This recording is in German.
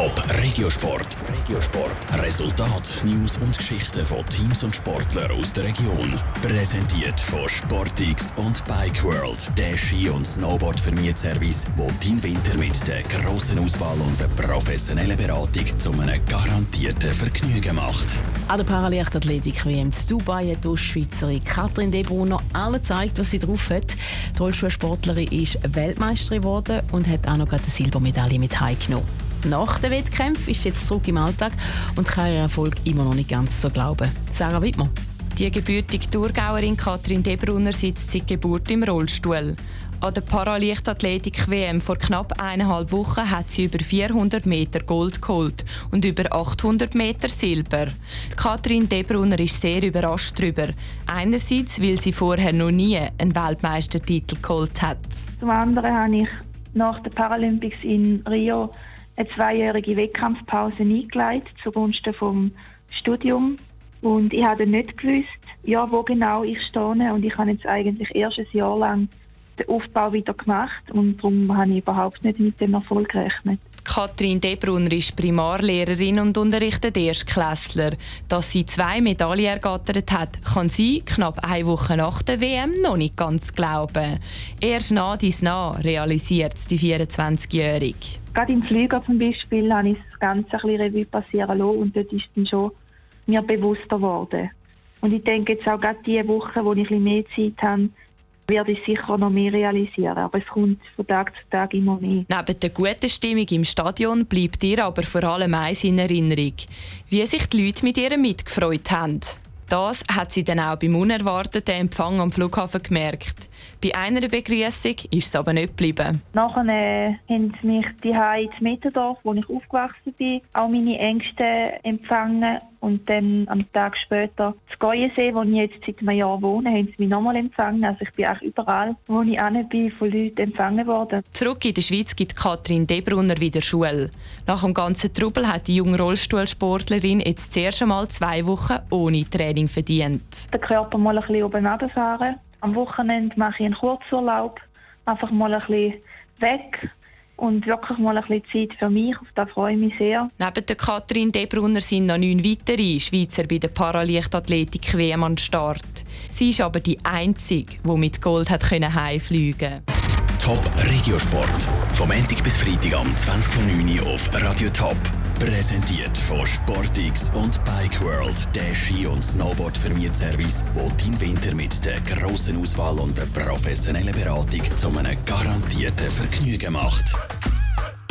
Top Regiosport. Regiosport. Resultat, News und Geschichten von Teams und Sportlern aus der Region. Präsentiert von Sportix und Bike World. Der Ski- und snowboard service wo dein Winter mit der grossen Auswahl und der professionellen Beratung zu einem garantierten Vergnügen macht. An der Parallelathletik WM in Dubai hat die Ostschweizerin Katrin Debrunner alle gezeigt, was sie drauf hat. Die Rollstuhlsportlerin ist Weltmeisterin geworden und hat auch noch eine Silbermedaille mit heimgenommen. Nach dem Wettkampf ist jetzt zurück im Alltag und kann ihren Erfolg immer noch nicht ganz so glauben. Sarah Wittmer. Die gebürtige Thurgauerin Katrin Debrunner sitzt seit Geburt im Rollstuhl. An der Paraleichtathletik-WM vor knapp eineinhalb Wochen hat sie über 400 Meter Gold geholt und über 800 Meter Silber. Katrin Debrunner ist sehr überrascht darüber. Einerseits, weil sie vorher noch nie einen Weltmeistertitel geholt hat. Zum anderen habe ich nach den Paralympics in Rio eine zweijährige Wettkampfpause eingeleitet zugunsten vom Studium. Und ich habe nicht gewusst, ja, wo genau ich stehe. Und ich habe jetzt eigentlich erst ein Jahr lang den Aufbau wieder gemacht und darum habe ich überhaupt nicht mit dem Erfolg gerechnet. Katrin Debrunner ist Primarlehrerin und unterrichtet Erstklässler. Dass sie zwei Medaillen ergattert hat, kann sie knapp eine Woche nach der WM noch nicht ganz glauben. Erst nach dies nach realisiert die 24-Jährige. Gerade im Flüger zum Beispiel habe ich das Ganze Revue passieren lassen und dort ist dann schon mir bewusster geworden. Und ich denke jetzt auch gerade diese Woche, wo ich ein bisschen mehr Zeit habe, werde ich sicher noch mehr realisieren. Aber es kommt von Tag zu Tag immer mehr. Neben der guten Stimmung im Stadion bleibt ihr aber vor allem eins in Erinnerung. Wie sich die Leute mit ihr mitgefreut haben. Das hat sie dann auch beim unerwarteten Empfang am Flughafen gemerkt. Bei einer Begrüßung ist es aber nicht geblieben. Nachher haben mich die in Mitterdorf, wo ich aufgewachsen bin, auch meine Ängste empfangen. Und dann am Tag später zu Geuensee, wo ich jetzt seit einem Jahr wohne, haben sie mich nochmal empfangen. Also ich bin auch überall, wo ich hin bin, von Leuten empfangen worden. Zurück in der Schweiz gibt Katrin Debrunner wieder Schule. Nach dem ganzen Trubel hat die junge Rollstuhlsportlerin jetzt zuerst einmal zwei Wochen ohne Training verdient. Den Körper mal ein bisschen oben runterfahren am Wochenende mache ich einen Kurzurlaub, einfach mal ein bisschen weg und wirklich mal ein bisschen Zeit für mich. Auf das freue ich mich sehr. Neben der Katrin Debrunner sind noch neun weitere Schweizer bei der Paraleichtathletik WM an Start. Sie ist aber die Einzige, die mit Gold hat heimfliegen konnte. Top Regiosport. Vom Montag bis Freitag am 20.09 Uhr auf Radio Top. Präsentiert von Sportix und Bike World, der Ski- und Snowboard-Vermietservice, wo dein Winter mit der grossen Auswahl und der professionellen Beratung zu einem garantierten Vergnügen macht.